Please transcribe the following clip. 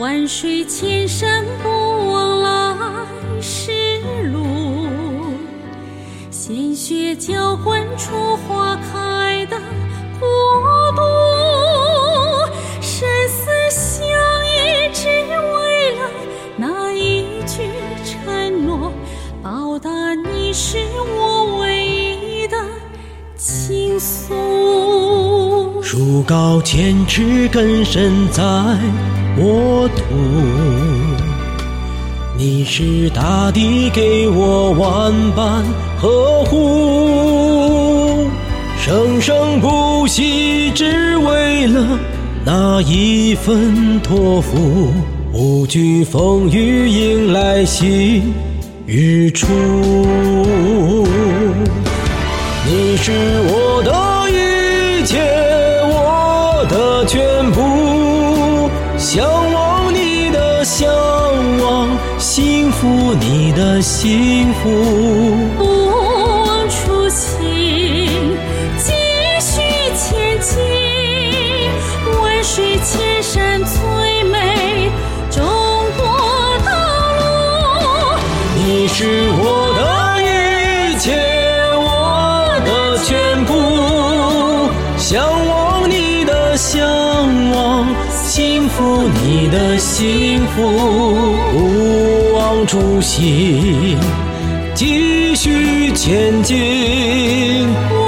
万水千山不忘来时路，鲜血浇灌出花开的国度。生死相依，只为了那一句承诺，报答你是我唯一的倾诉。树高千尺，根深在沃土。你是大地给我万般呵护，生生不息，只为了那一份托付。不惧风雨，迎来新日出。你是我幸福你的幸福。不忘初心，继续前进。万水千山最美中国道路。你是我的一切，我的全部。向往你的向往，幸福你的幸福。初心继续前进。